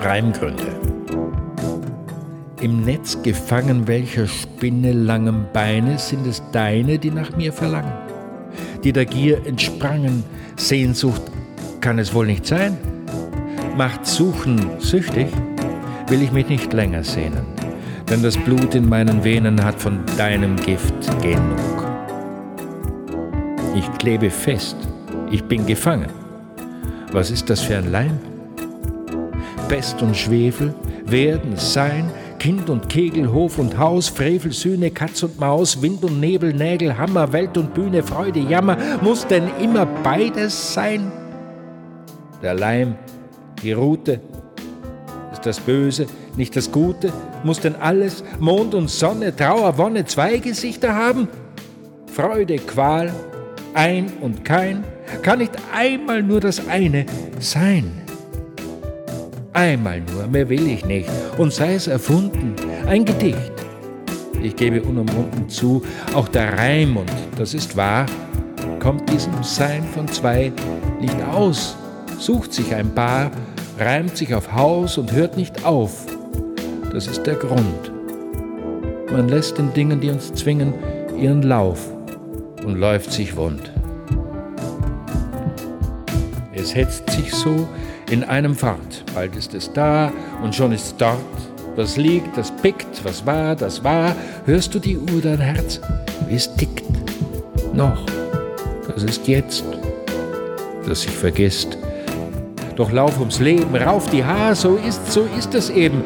Reimgründe. Im Netz gefangen welcher Spinne langem Beine sind es deine, die nach mir verlangen, die der Gier entsprangen. Sehnsucht kann es wohl nicht sein? Macht Suchen süchtig? Will ich mich nicht länger sehnen, denn das Blut in meinen Venen hat von deinem Gift genug. Ich klebe fest, ich bin gefangen. Was ist das für ein Leim? Pest und Schwefel werden sein, Kind und Kegel, Hof und Haus, Frevel, Sühne, Katz und Maus, Wind und Nebel, Nägel, Hammer, Welt und Bühne, Freude, Jammer, muss denn immer beides sein? Der Leim, die Rute, ist das Böse, nicht das Gute, muss denn alles, Mond und Sonne, Trauer, Wonne, zwei Gesichter haben? Freude, Qual, ein und kein, kann nicht einmal nur das eine sein. Einmal nur, mehr will ich nicht, und sei es erfunden, ein Gedicht. Ich gebe unumwunden zu, auch der Reim, und das ist wahr, kommt diesem Sein von zwei nicht aus, sucht sich ein Paar, reimt sich auf Haus und hört nicht auf. Das ist der Grund. Man lässt den Dingen, die uns zwingen, ihren Lauf und läuft sich wund. Es hetzt sich so, in einem Fahrt. Bald ist es da und schon ist es dort. Was liegt, das pickt, was war, das war. Hörst du die Uhr, dein Herz, wie es tickt? Noch, das ist jetzt, das sich vergisst. Doch lauf ums Leben, rauf die Haar, so ist, so ist es eben.